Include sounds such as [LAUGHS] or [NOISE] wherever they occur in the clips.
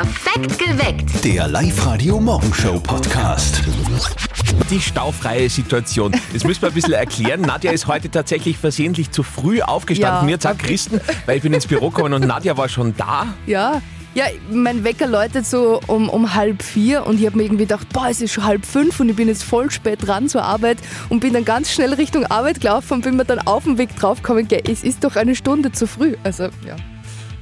Perfekt geweckt. Der Live-Radio-Morgenshow-Podcast. Die staufreie Situation. Das müssen wir ein bisschen erklären. Nadja ist heute tatsächlich versehentlich zu früh aufgestanden. Ja, Mir sagt Christen, weil ich bin ins Büro gekommen und Nadja war schon da. Ja. Ja, mein Wecker läutet so um, um halb vier und ich habe mir irgendwie gedacht, boah, es ist schon halb fünf und ich bin jetzt voll spät dran zur Arbeit und bin dann ganz schnell Richtung Arbeit gelaufen und bin mir dann auf dem Weg draufgekommen, es ist doch eine Stunde zu früh. Also, ja.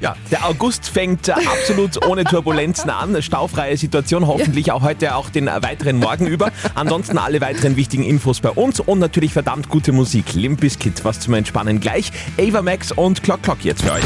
Ja, der August fängt absolut ohne Turbulenzen an. Staufreie Situation, hoffentlich auch heute auch den weiteren Morgen über. Ansonsten alle weiteren wichtigen Infos bei uns und natürlich verdammt gute Musik. Limp Bizkit, was zum Entspannen gleich. Ava Max und Clock Clock jetzt für euch.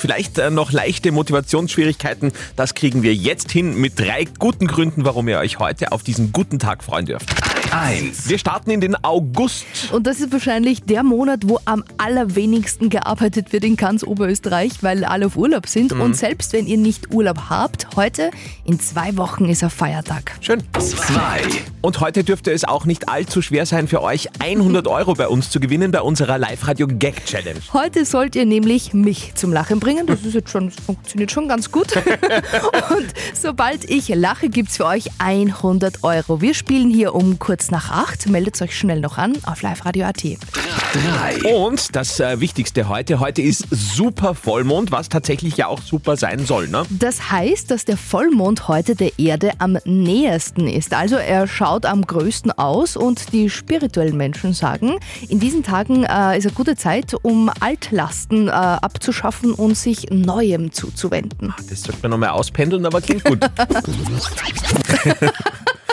Vielleicht äh, noch leichte Motivationsschwierigkeiten. Das kriegen wir jetzt hin mit drei guten Gründen, warum ihr euch heute auf diesen guten Tag freuen dürft. 1. Wir starten in den August. Und das ist wahrscheinlich der Monat, wo am allerwenigsten gearbeitet wird in ganz Oberösterreich, weil alle auf Urlaub sind. Und selbst wenn ihr nicht Urlaub habt, heute in zwei Wochen ist ein Feiertag. Schön. 2. Und heute dürfte es auch nicht allzu schwer sein für euch, 100 Euro bei uns zu gewinnen bei unserer Live-Radio-Gag-Challenge. Heute sollt ihr nämlich mich zum Lachen bringen. Das ist jetzt schon, das funktioniert schon ganz gut. [LAUGHS] Und sobald ich lache, gibt's für euch 100 Euro. Wir spielen hier um kurz nach acht. Meldet euch schnell noch an auf liveradio.at. 3. Und das äh, Wichtigste heute, heute ist super Vollmond, was tatsächlich ja auch super sein soll, ne? Das heißt, dass der Vollmond heute der Erde am nähersten ist. Also er schaut am größten aus und die spirituellen Menschen sagen, in diesen Tagen äh, ist eine gute Zeit, um Altlasten äh, abzuschaffen und sich Neuem zuzuwenden. Das sollte man nochmal auspendeln, aber klingt gut. [LAUGHS] [LAUGHS]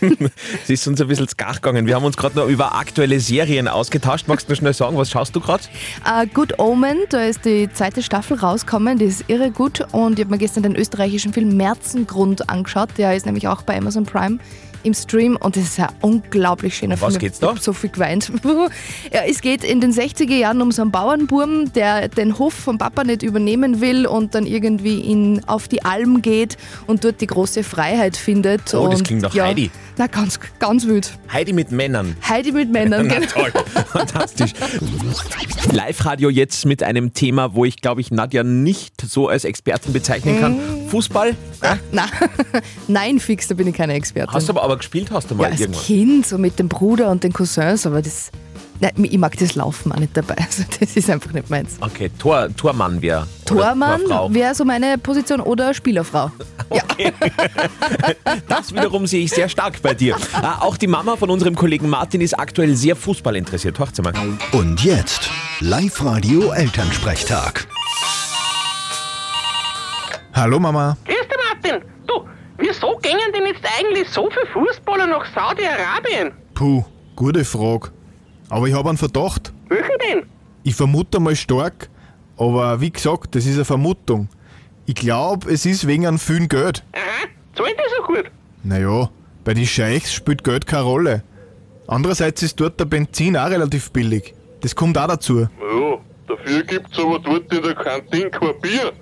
[LAUGHS] Sie ist uns ein bisschen skach gegangen. Wir haben uns gerade noch über aktuelle Serien ausgetauscht. Magst du noch schnell sagen, was schaust du gerade? Äh, Good Omen, da ist die zweite Staffel rausgekommen, die ist irre gut und ich habe mir gestern den österreichischen Film Merzengrund angeschaut, der ist nämlich auch bei Amazon Prime im Stream und das ist ein unglaublich schöner was Film. geht's da? Ich hab so viel geweint. [LAUGHS] ja, es geht in den 60er Jahren um so einen Bauernburm, der den Hof vom Papa nicht übernehmen will und dann irgendwie in, auf die Alm geht und dort die große Freiheit findet. Oh, das und, klingt nach ja, Heidi. Na, ganz, ganz wild. Heidi mit Männern. Heidi mit Männern, [LAUGHS] Na genau. toll, fantastisch. Live-Radio jetzt mit einem Thema, wo ich glaube ich Nadja nicht so als Expertin bezeichnen kann. Fußball? Ja? Na, [LAUGHS] nein, fix, da bin ich keine Expertin. Hast du aber, aber gespielt, hast du ja, mal als irgendwann. Kind, so mit dem Bruder und den Cousins, aber das. Nein, ich mag das Laufen auch nicht dabei. [LAUGHS] Also das ist einfach nicht meins. Okay, Tor, Tormann wäre. Tormann wäre so meine Position oder Spielerfrau. [LAUGHS] Ja. Das wiederum sehe ich sehr stark bei dir. Ah, auch die Mama von unserem Kollegen Martin ist aktuell sehr Fußball interessiert. Hört sie mal. Und jetzt Live-Radio Elternsprechtag. Hallo Mama. Grüß dich, Martin. Du, wieso gingen denn jetzt eigentlich so viele Fußballer nach Saudi-Arabien? Puh, gute Frage. Aber ich habe einen Verdacht. Welchen denn? Ich vermute mal stark, aber wie gesagt, das ist eine Vermutung. Ich glaube, es ist wegen einem vielen Geld. Aha, zahlen die so gut? Naja, bei den Scheichs spielt Geld keine Rolle. Andererseits ist dort der Benzin auch relativ billig. Das kommt auch dazu. Ja, dafür gibt's aber dort in der Kantine kein Bier.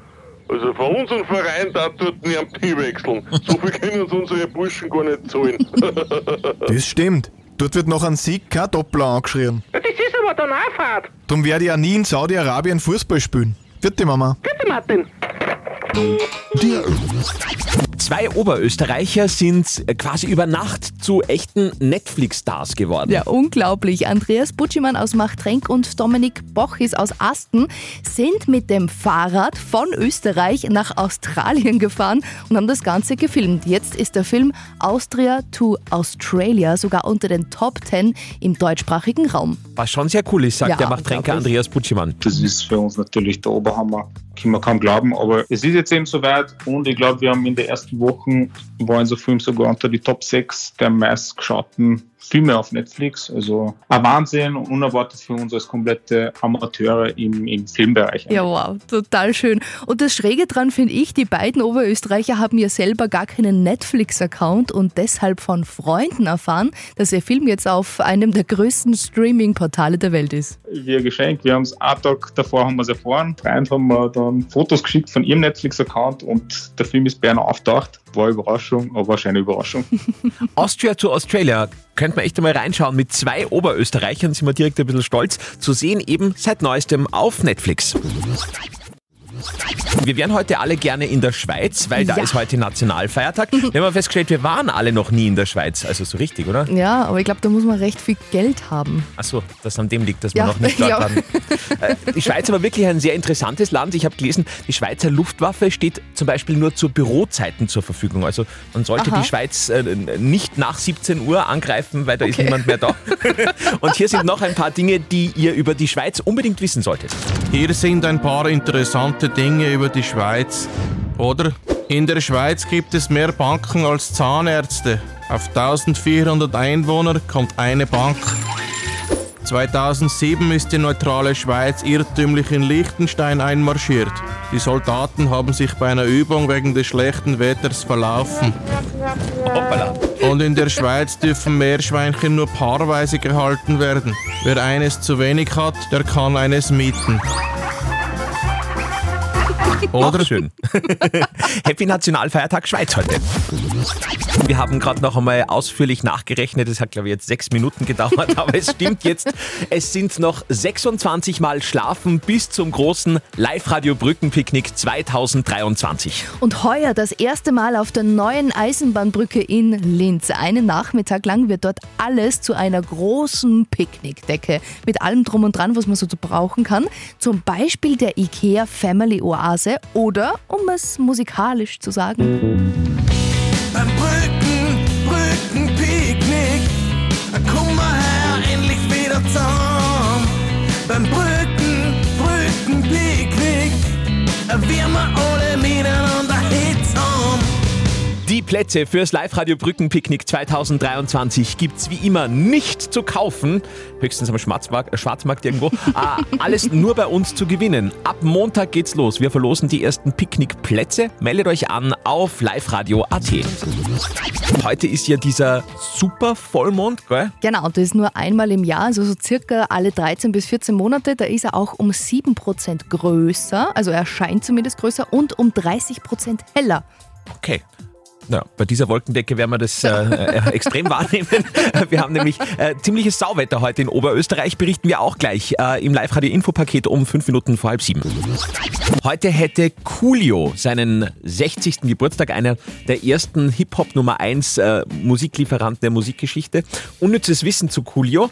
Also von unserem Verein da dort nie am Bier wechseln. So viel können uns unsere Burschen gar nicht zahlen. [LAUGHS] Das stimmt. Dort wird nach einem Sieg kein Doppler angeschrien. Ja, das ist aber dann auch Fahrt. Darum werde ich auch nie in Saudi-Arabien Fußball spielen. Vierte Mama. Bitte, Martin. Der Zwei Oberösterreicher sind äh, quasi über Nacht zu echten Netflix-Stars geworden. Ja, unglaublich. Andreas Butschmann aus Machtrenk und Dominik Bochis aus Asten sind mit dem Fahrrad von Österreich nach Australien gefahren und haben das Ganze gefilmt. Jetzt ist der Film Austria to Australia sogar unter den Top 10 im deutschsprachigen Raum. Was schon sehr cool ist, sagt Ja, der Machtrenker. Andreas Butschemann. Das ist für uns natürlich der Oberhammer. Kann man kaum glauben, aber es ist jetzt eben soweit und ich glaube, wir haben in den ersten Wochen war unser Film sogar unter die Top 6 der meistgeschauten Filme auf Netflix. Also ein Wahnsinn und unerwartet für uns als komplette Amateure im, im Filmbereich. Ja, wow, total schön. Und das Schräge dran finde ich, die beiden Oberösterreicher haben ja selber gar keinen Netflix-Account und deshalb von Freunden erfahren, dass ihr Film jetzt auf einem der größten Streaming-Portale der Welt ist. Wie ein Geschenk. Wir haben es einen Tag davor haben wir es erfahren. Freund haben wir dann Fotos geschickt von ihrem Netflix-Account und der Film ist bei einer auftaucht. War Überraschung, aber eine Überraschung. [LAUGHS] Austria to Australia. Könnte man echt einmal reinschauen. Mit zwei Oberösterreichern sind wir direkt ein bisschen stolz. Zu sehen eben seit neuestem auf Netflix. Wir wären heute alle gerne in der Schweiz, weil da Ja. ist heute Nationalfeiertag. Wir haben festgestellt, wir waren alle noch nie in der Schweiz. Also so richtig, oder? Ja, aber ich glaube, da muss man recht viel Geld haben. Achso, das an dem liegt, dass wir Ja, noch nicht dort [LAUGHS] ja. waren. Äh, Die Schweiz aber wirklich ein sehr interessantes Land. Ich habe gelesen, die Schweizer Luftwaffe steht zum Beispiel nur zu Bürozeiten zur Verfügung. Also man sollte Aha. die Schweiz äh, nicht nach 17 Uhr angreifen, weil da ist Okay. niemand mehr da. [LAUGHS] Und hier sind noch ein paar Dinge, die ihr über die Schweiz unbedingt wissen solltet. Hier sind ein paar interessante Dinge über die Schweiz. Oder? In der Schweiz gibt es mehr Banken als Zahnärzte. Auf 1400 Einwohner kommt eine Bank. 2007 ist die neutrale Schweiz irrtümlich in Liechtenstein einmarschiert. Die Soldaten haben sich bei einer Übung wegen des schlechten Wetters verlaufen. Hoppala. Und in der Schweiz dürfen Meerschweinchen nur paarweise gehalten werden. Wer eines zu wenig hat, der kann eines mieten. Oder? Schön. Happy Nationalfeiertag Schweiz heute. Wir haben gerade noch einmal ausführlich nachgerechnet. Es hat, glaube ich, jetzt sechs Minuten gedauert, [LAUGHS] aber es stimmt jetzt. Es sind noch 26 Mal Schlafen bis zum großen Live-Radio-Brückenpicknick 2023. Und heuer das erste Mal auf der neuen Eisenbahnbrücke in Linz. Einen Nachmittag lang wird dort alles zu einer großen Picknickdecke mit allem drum und dran, was man so brauchen kann. Zum Beispiel der IKEA Family Oase oder, um es musikalisch zu sagen, Beim Brücken, Brückenpicknick, komm mal her, endlich wieder zusammen. Die Plätze fürs Live-Radio Brückenpicknick 2023 gibt's wie immer nicht zu kaufen, höchstens am Schwarzmarkt, äh, Schwarzmarkt irgendwo. Ah, [LAUGHS] alles nur bei uns zu gewinnen. Ab Montag geht's los. Wir verlosen die ersten Picknickplätze. Meldet euch an auf liveradio.at. Heute ist ja dieser super Vollmond, gell? Genau, das ist nur einmal im Jahr, also so circa alle 13 bis 14 Monate. Da ist er auch um 7% größer, also er scheint zumindest größer und um 30% heller. Okay. Ja, bei dieser Wolkendecke werden wir das äh, äh, [LAUGHS] extrem wahrnehmen. [LAUGHS] Wir haben nämlich äh, ziemliches Sauwetter heute in Oberösterreich, berichten wir auch gleich äh, im Live-Radio-Infopaket um fünf Minuten vor halb sieben. Heute hätte Coolio seinen 60. Geburtstag, einer der ersten Hip-Hop Nummer 1 äh, Musiklieferanten der Musikgeschichte. Unnützes Wissen zu Coolio.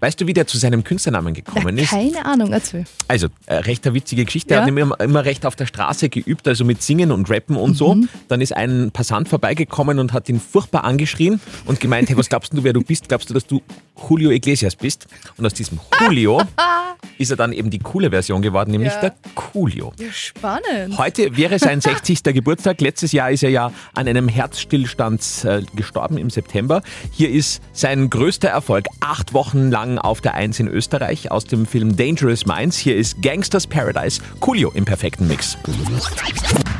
Weißt du, wie der zu seinem Künstlernamen gekommen ist? Keine Ahnung, erzähl. Also, äh, recht eine witzige Geschichte. Ja. Er hat immer, immer recht auf der Straße geübt, also mit Singen und Rappen und so. Dann ist ein Passant vorbeigekommen und hat ihn furchtbar angeschrien und gemeint, hey, was glaubst du, wer du bist? Glaubst du, dass du Julio Iglesias bist? Und aus diesem Julio [LAUGHS] ist er dann eben die coole Version geworden, nämlich Ja. der Coolio. Ja, spannend. Heute wäre sein [LAUGHS] 60. Geburtstag. Letztes Jahr ist er ja an einem Herzstillstand äh, gestorben im September. Hier ist sein größter Erfolg. Acht Wochen lang auf der Eins in Österreich aus dem Film Dangerous Minds. Hier ist Gangsters Paradise. Coolio im perfekten Mix.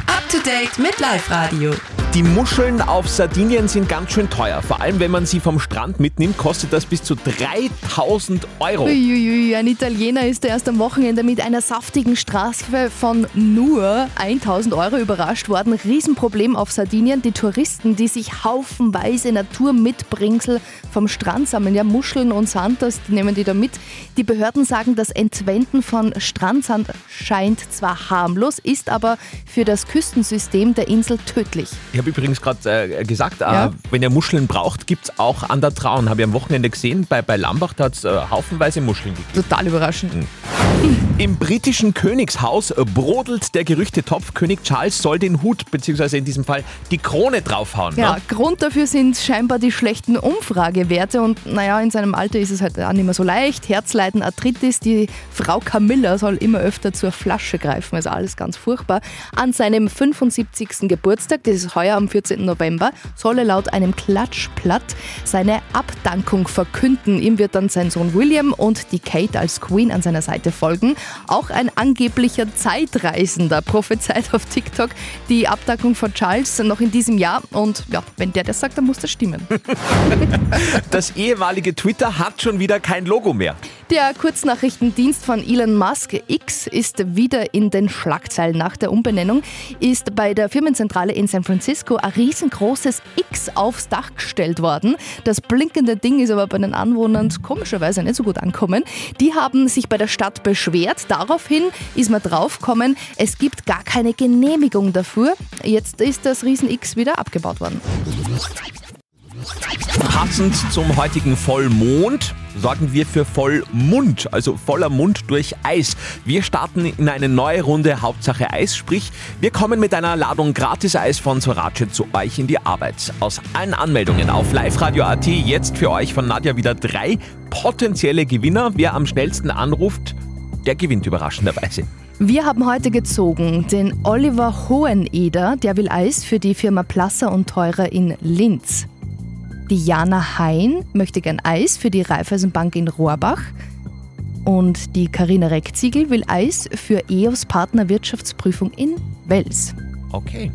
Up to date mit Live Radio. Die Muscheln auf Sardinien sind ganz schön teuer. Vor allem, wenn man sie vom Strand mitnimmt, kostet das bis zu 3000 Euro. Uiuiui, ein Italiener ist erst am Wochenende mit einer saftigen Strafe von nur 1000 Euro überrascht worden. Riesenproblem auf Sardinien. Die Touristen, die sich haufenweise Naturmitbringsel vom Strand sammeln, ja Muscheln und Sand, das nehmen die da mit. Die Behörden sagen, das Entwenden von Strandsand scheint zwar harmlos, ist aber für das Küstensystem der Insel tödlich. Ich habe übrigens gerade äh, gesagt, Ja. äh, wenn ihr Muscheln braucht, gibt es auch an der Traun. Habe ich am Wochenende gesehen, bei, bei Lambach, da hat es äh, haufenweise Muscheln gegeben. Total überraschend. Im britischen Königshaus brodelt der Gerüchtetopf. König Charles soll den Hut, beziehungsweise in diesem Fall die Krone draufhauen. Ja, Ne? Grund dafür sind scheinbar die schlechten Umfragewerte und naja, in seinem Alter ist es halt auch nicht mehr so leicht. Herzleiden, Arthritis, die Frau Camilla soll immer öfter zur Flasche greifen, also alles ganz furchtbar. An seinem 75. Geburtstag, das ist heuer am 14. November, soll er laut einem Klatschblatt seine Abdankung verkünden. Ihm wird dann sein Sohn William und die Kate als Queen an seiner Seite folgen. Auch ein angeblicher Zeitreisender prophezeit auf TikTok die Abdankung von Charles noch in diesem Jahr. Und ja, wenn der das sagt, dann muss das stimmen. [LAUGHS] Das ehemalige Twitter hat schon wieder kein Logo mehr. Der Kurznachrichtendienst von Elon Musk X ist wieder in den Schlagzeilen. Nach der Umbenennung ist bei der Firmenzentrale in San Francisco ein riesengroßes X aufs Dach gestellt worden. Das blinkende Ding ist aber bei den Anwohnern komischerweise nicht so gut ankommen. Die haben sich bei der Stadt beschwert. Daraufhin ist man draufgekommen, es gibt gar keine Genehmigung dafür. Jetzt ist das Riesen X wieder abgebaut worden. Passend zum heutigen Vollmond sorgen wir für Vollmund, also voller Mund durch Eis. Wir starten in eine neue Runde Hauptsache Eis, sprich wir kommen mit einer Ladung Gratis-Eis von Sorace zu euch in die Arbeit. Aus allen Anmeldungen auf liveradio.at jetzt für euch von Nadja wieder drei potenzielle Gewinner. Wer am schnellsten anruft, der gewinnt überraschenderweise. Wir haben heute gezogen den Oliver Hoheneder, der will Eis für die Firma Plasser und Teurer in Linz. Die Jana Hein möchte gern Eis für die Raiffeisenbank in Rohrbach. Und die Karina Reckziegel will Eis für EOS Partner Wirtschaftsprüfung in Wels. Okay.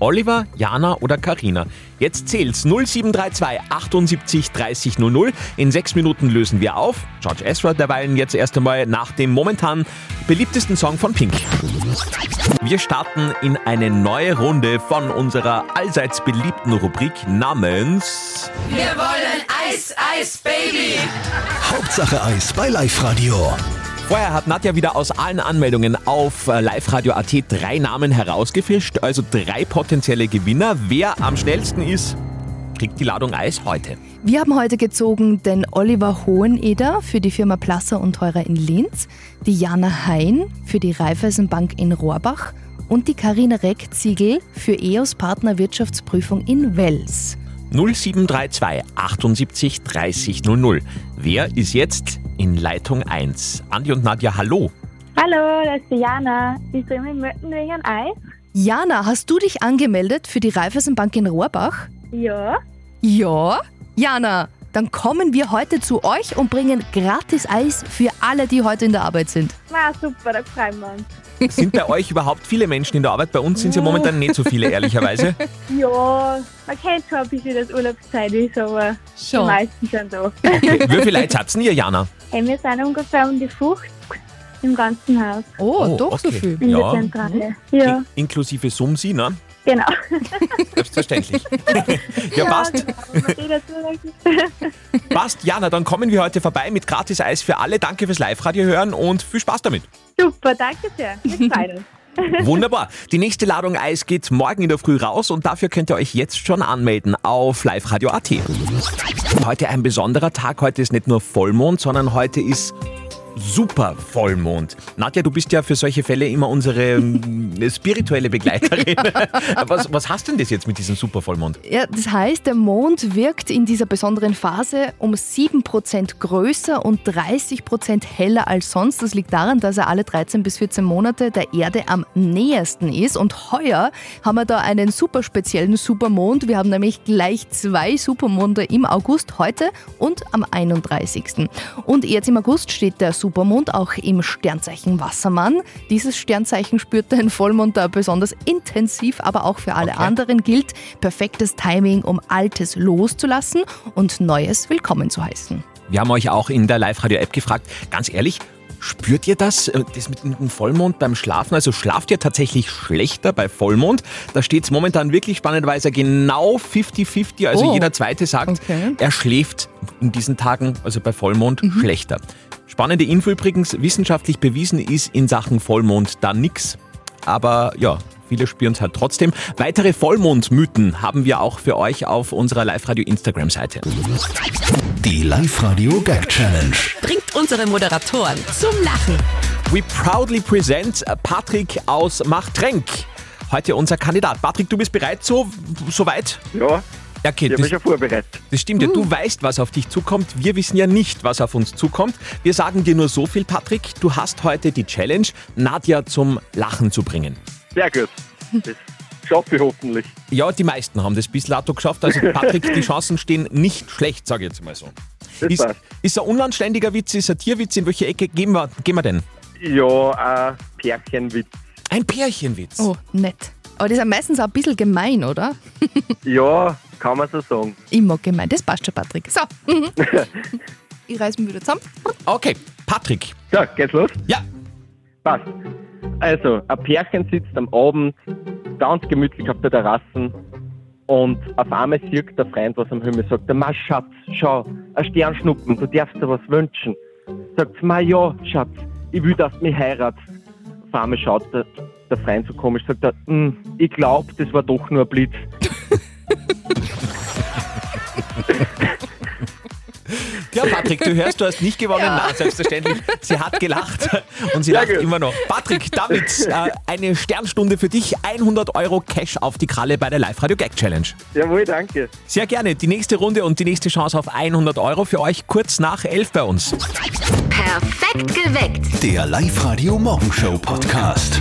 Oliver, Jana oder Karina. Jetzt zählt's 0732 78 30 00. In sechs Minuten lösen wir auf. George Ezra derweilen jetzt erst einmal nach dem momentan beliebtesten Song von Pink. Wir starten in eine neue Runde von unserer allseits beliebten Rubrik namens Wir wollen Eis, Eis, Baby. Hauptsache Eis bei Live Radio. Vorher hat Nadja wieder aus allen Anmeldungen auf äh, liveradio.at drei Namen herausgefischt, also drei potenzielle Gewinner. Wer am schnellsten ist, kriegt die Ladung Eis heute. Wir haben heute gezogen den Oliver Hoheneder für die Firma Plasser und Teurer in Linz, die Jana Hein für die Raiffeisenbank in Rohrbach und die Karina Reckziegel für EOS Partner Wirtschaftsprüfung in Wels. 0732 78 30 00. Wer ist jetzt in Leitung 1? Andi und Nadja, hallo. Hallo, das ist die Jana. Ich mitten wegen ein Eis. Jana, hast du dich angemeldet für die Raiffeisenbank in Rohrbach? Ja. Ja? Jana, dann kommen wir heute zu euch und bringen gratis Eis für alle, die heute in der Arbeit sind. Na super, da freuen wir uns. Sind bei euch überhaupt viele Menschen in der Arbeit? Bei uns sind es ja momentan nicht so viele, ehrlicherweise. Ja, man kennt schon ein bisschen, dass Urlaubszeit ist, aber Schon. die meisten sind da. Okay. Wie viele Leute habt ihr, Jana? Hey, wir sind ungefähr um die 50 im ganzen Haus. Oh, Oh, doch so okay. viel. In Ja. der Zentrale. Ja, In inklusive Sumsi, ne? Genau. Selbstverständlich. [LAUGHS] ja, passt. genau. [LAUGHS] Passt. Jana, dann kommen wir heute vorbei mit gratis Eis für alle. Danke fürs Live-Radio hören und viel Spaß damit. Super, danke sehr. [LAUGHS] Freuen uns. Wunderbar. Die nächste Ladung Eis geht morgen in der Früh raus und dafür könnt ihr euch jetzt schon anmelden auf liveradio.at. Heute ein besonderer Tag. Heute ist nicht nur Vollmond, sondern heute ist super Vollmond. Nadja, du bist ja für solche Fälle immer unsere ähm, [LAUGHS] spirituelle Begleiterin. [LAUGHS] was, was hast denn das jetzt mit diesem super Vollmond? Ja, das heißt, der Mond wirkt in dieser besonderen Phase um 7% größer und 30% heller als sonst. Das liegt daran, dass er alle 13 bis 14 Monate der Erde am nähersten ist. Und heuer haben wir da einen super speziellen Supermond. Wir haben nämlich gleich zwei Supermonde im August, heute und am 31. Und jetzt im August steht der Supermond auch im Sternzeichen Wassermann. Dieses Sternzeichen spürt den Vollmond da besonders intensiv, aber auch für alle Okay. anderen gilt perfektes Timing, um Altes loszulassen und Neues willkommen zu heißen. Wir haben euch auch in der Live-Radio-App gefragt, ganz ehrlich, spürt ihr das, äh, das mit dem Vollmond beim Schlafen? Also schlaft ihr tatsächlich schlechter bei Vollmond? Da steht es momentan wirklich spannenderweise genau 50-50. Also Oh. jeder Zweite sagt, Okay. er schläft in diesen Tagen, also bei Vollmond, schlechter. Spannende Info übrigens, wissenschaftlich bewiesen ist in Sachen Vollmond da nix. Aber ja, viele spüren es halt trotzdem. Weitere Vollmondmythen haben wir auch für euch auf unserer Live-Radio-Instagram-Seite. Die Live Radio Gag Challenge. Bringt unsere Moderatoren zum Lachen. We proudly present Patrick aus Machtrenk. Heute unser Kandidat. Patrick, du bist bereit so, so weit? Ja, Okay, ich habe mich das, schon vorbereitet. das stimmt ja. Du weißt, was auf dich zukommt. Wir wissen ja nicht, was auf uns zukommt. Wir sagen dir nur so viel, Patrick. Du hast heute die Challenge, Nadja zum Lachen zu bringen. Sehr gut. Das schaffe ich hoffentlich. Ja, die meisten haben das bis dato geschafft. Also Patrick, die Chancen stehen nicht schlecht, sage ich jetzt mal so. Das Ist, passt. ist ein unanständiger Witz, ist ein Tierwitz? In welche Ecke gehen wir, gehen wir denn? Ja, ein Pärchenwitz. Ein Pärchenwitz. Oh, nett. Aber das ist ja meistens auch ein bisschen gemein, oder? Ja, kann man so sagen. Immer gemein. Das passt schon, Patrick. So. Mhm. [LAUGHS] ich reiß mich wieder zusammen. Okay, Patrick. So, geht's los? Ja. Passt. Also, ein Pärchen sitzt am Abend ganz gemütlich auf der Terrasse und auf einmal sieht der Freund was am Himmel, sagt Ma Schatz, schau, ein Sternschnuppen, du darfst dir was wünschen. Sagt sie, Ma ja, Schatz, ich will, dass du mich heiratest. Auf einmal schaut der, der Freund so komisch, sagt er, "Hm, ich glaube, das war doch nur ein Blitz. Ja, Patrick, du hörst, du hast nicht gewonnen. Ja. Nein, selbstverständlich. Sie hat gelacht und sie lacht immer noch. Patrick, damit äh, eine Sternstunde für dich. 100 Euro Cash auf die Kralle bei der Live-Radio Gag Challenge. Jawohl, danke. Sehr gerne. Die nächste Runde und die nächste Chance auf 100 Euro für euch kurz nach 11 bei uns. Perfekt geweckt. Der Live-Radio Morgenshow Podcast.